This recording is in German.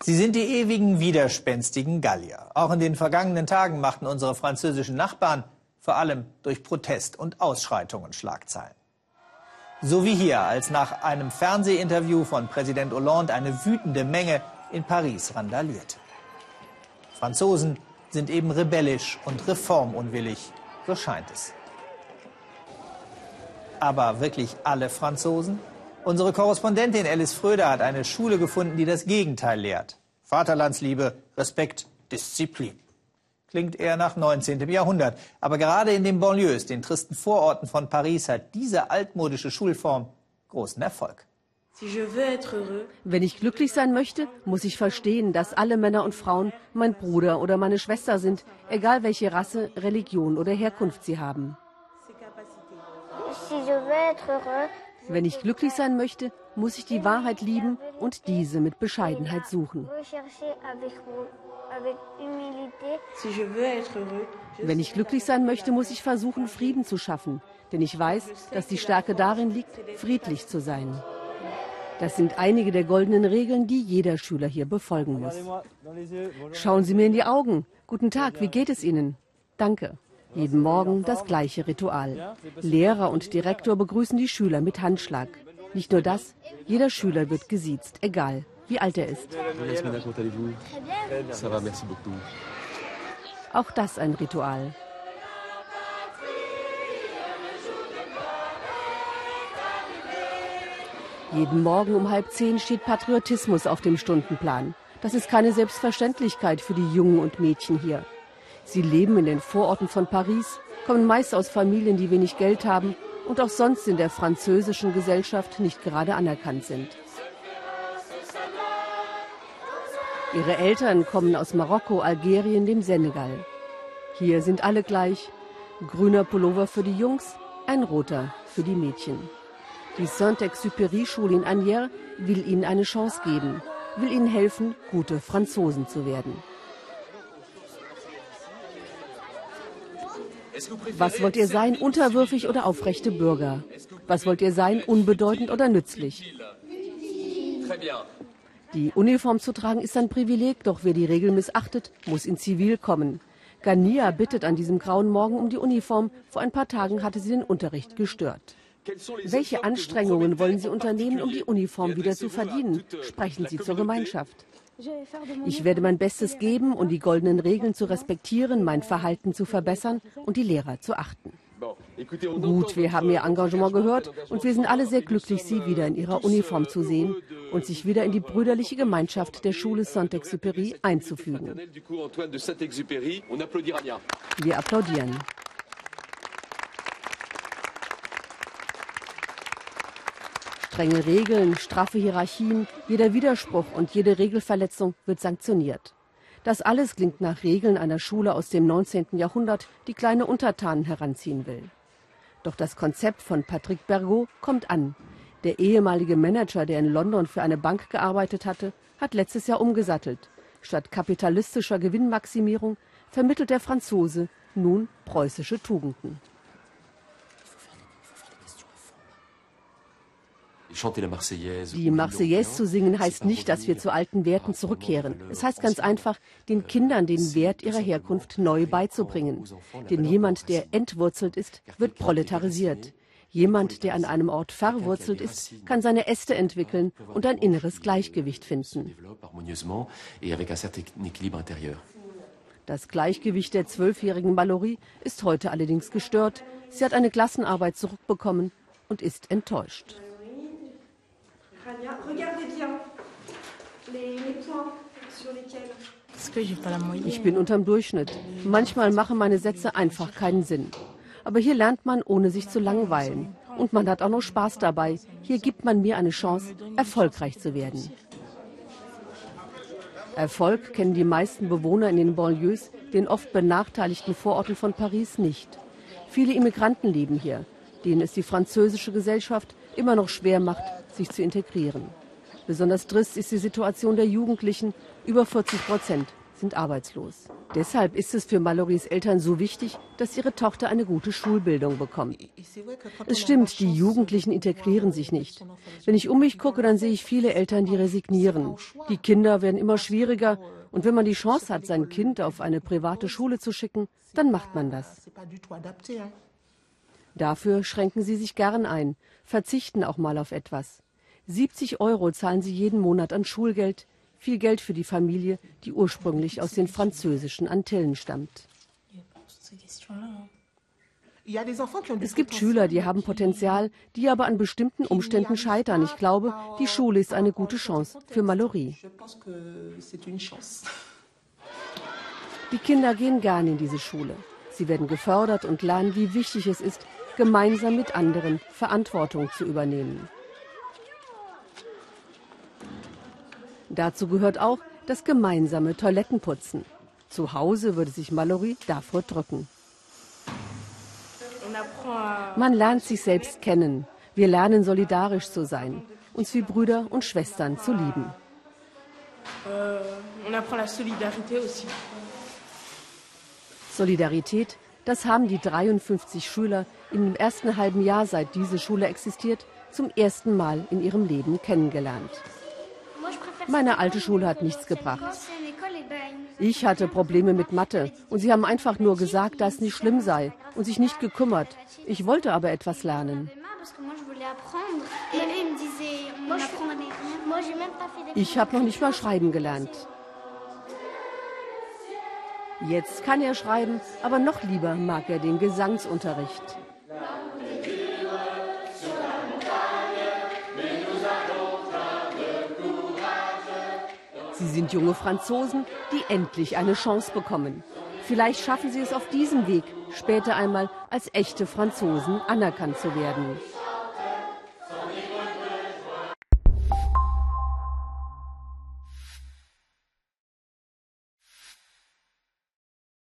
Sie sind die ewigen widerspenstigen Gallier. Auch in den vergangenen Tagen machten unsere französischen Nachbarn vor allem durch Protest und Ausschreitungen Schlagzeilen. So wie hier, als nach einem Fernsehinterview von Präsident Hollande eine wütende Menge in Paris randalierte. Franzosen sind eben rebellisch und reformunwillig, so scheint es. Aber wirklich alle Franzosen? Unsere Korrespondentin Alice Fröder hat eine Schule gefunden, die das Gegenteil lehrt. Vaterlandsliebe, Respekt, Disziplin. Klingt eher nach 19. Jahrhundert. Aber gerade in den Banlieues, den tristen Vororten von Paris, hat diese altmodische Schulform großen Erfolg. Wenn ich glücklich sein möchte, muss ich verstehen, dass alle Männer und Frauen mein Bruder oder meine Schwester sind, egal welche Rasse, Religion oder Herkunft sie haben. Wenn ich glücklich sein möchte, muss ich die Wahrheit lieben und diese mit Bescheidenheit suchen. Wenn ich glücklich sein möchte, muss ich versuchen, Frieden zu schaffen, denn ich weiß, dass die Stärke darin liegt, friedlich zu sein. Das sind einige der goldenen Regeln, die jeder Schüler hier befolgen muss. Schauen Sie mir in die Augen. Guten Tag, wie geht es Ihnen? Danke. Jeden Morgen das gleiche Ritual. Lehrer und Direktor begrüßen die Schüler mit Handschlag. Nicht nur das, jeder Schüler wird gesiezt, egal wie alt er ist. Auch das ein Ritual. Jeden Morgen um halb zehn steht Patriotismus auf dem Stundenplan. Das ist keine Selbstverständlichkeit für die Jungen und Mädchen hier. Sie leben in den Vororten von Paris, kommen meist aus Familien, die wenig Geld haben und auch sonst in der französischen Gesellschaft nicht gerade anerkannt sind. Ihre Eltern kommen aus Marokko, Algerien, dem Senegal. Hier sind alle gleich. Grüner Pullover für die Jungs, ein roter für die Mädchen. Die Saint-Exupéry-Schule in Agnières will ihnen eine Chance geben, will ihnen helfen, gute Franzosen zu werden. Was wollt ihr sein, unterwürfig oder aufrechte Bürger? Was wollt ihr sein, unbedeutend oder nützlich? Die Uniform zu tragen ist ein Privileg, doch wer die Regel missachtet, muss in Zivil kommen. Gania bittet an diesem grauen Morgen um die Uniform. Vor ein paar Tagen hatte sie den Unterricht gestört. Welche Anstrengungen wollen Sie unternehmen, um die Uniform wieder zu verdienen? Sprechen Sie zur Gemeinschaft. Ich werde mein Bestes geben, um die goldenen Regeln zu respektieren, mein Verhalten zu verbessern und die Lehrer zu achten. Gut, wir haben Ihr Engagement gehört und wir sind alle sehr glücklich, Sie wieder in Ihrer Uniform zu sehen und sich wieder in die brüderliche Gemeinschaft der Schule Saint-Exupéry einzufügen. Wir applaudieren. Strenge Regeln, straffe Hierarchien, jeder Widerspruch und jede Regelverletzung wird sanktioniert. Das alles klingt nach Regeln einer Schule aus dem 19. Jahrhundert, die kleine Untertanen heranziehen will. Doch das Konzept von Patrick Bergot kommt an. Der ehemalige Manager, der in London für eine Bank gearbeitet hatte, hat letztes Jahr umgesattelt. Statt kapitalistischer Gewinnmaximierung vermittelt der Franzose nun preußische Tugenden. Die Marseillaise zu singen heißt nicht, dass wir zu alten Werten zurückkehren. Es heißt ganz einfach, den Kindern den Wert ihrer Herkunft neu beizubringen. Denn jemand, der entwurzelt ist, wird proletarisiert. Jemand, der an einem Ort verwurzelt ist, kann seine Äste entwickeln und ein inneres Gleichgewicht finden. Das Gleichgewicht der zwölfjährigen Mallory ist heute allerdings gestört. Sie hat eine Klassenarbeit zurückbekommen und ist enttäuscht. Ich bin unterm Durchschnitt. Manchmal machen meine Sätze einfach keinen Sinn. Aber hier lernt man, ohne sich zu langweilen. Und man hat auch noch Spaß dabei. Hier gibt man mir eine Chance, erfolgreich zu werden. Erfolg kennen die meisten Bewohner in den Banlieues, den oft benachteiligten Vororten von Paris, nicht. Viele Immigranten leben hier, denen es die französische Gesellschaft immer noch schwer macht, sich zu integrieren. Besonders trist ist die Situation der Jugendlichen. Über 40 Prozent sind arbeitslos. Deshalb ist es für Malories Eltern so wichtig, dass ihre Tochter eine gute Schulbildung bekommt. Es stimmt, die Jugendlichen integrieren sich nicht. Wenn ich um mich gucke, dann sehe ich viele Eltern, die resignieren. Die Kinder werden immer schwieriger und wenn man die Chance hat, sein Kind auf eine private Schule zu schicken, dann macht man das. Dafür schränken sie sich gern ein, verzichten auch mal auf etwas. 70 Euro zahlen sie jeden Monat an Schulgeld, viel Geld für die Familie, die ursprünglich aus den französischen Antillen stammt. Es gibt Schüler, die haben Potenzial, die aber an bestimmten Umständen scheitern. Ich glaube, die Schule ist eine gute Chance für Mallory. Die Kinder gehen gern in diese Schule. Sie werden gefördert und lernen, wie wichtig es ist, gemeinsam mit anderen Verantwortung zu übernehmen. Dazu gehört auch das gemeinsame Toilettenputzen. Zu Hause würde sich Mallory davor drücken. Man lernt sich selbst kennen. Wir lernen solidarisch zu sein, uns wie Brüder und Schwestern zu lieben. Solidarität, das haben die 53 Schüler im ersten halben Jahr, seit diese Schule existiert, zum ersten Mal in ihrem Leben kennengelernt. Meine alte Schule hat nichts gebracht. Ich hatte Probleme mit Mathe und sie haben einfach nur gesagt, dass es nicht schlimm sei und sich nicht gekümmert. Ich wollte aber etwas lernen. Ich habe noch nicht mal schreiben gelernt. Jetzt kann er schreiben, aber noch lieber mag er den Gesangsunterricht. Sie sind junge Franzosen, die endlich eine Chance bekommen. Vielleicht schaffen sie es auf diesem Weg, später einmal als echte Franzosen anerkannt zu werden.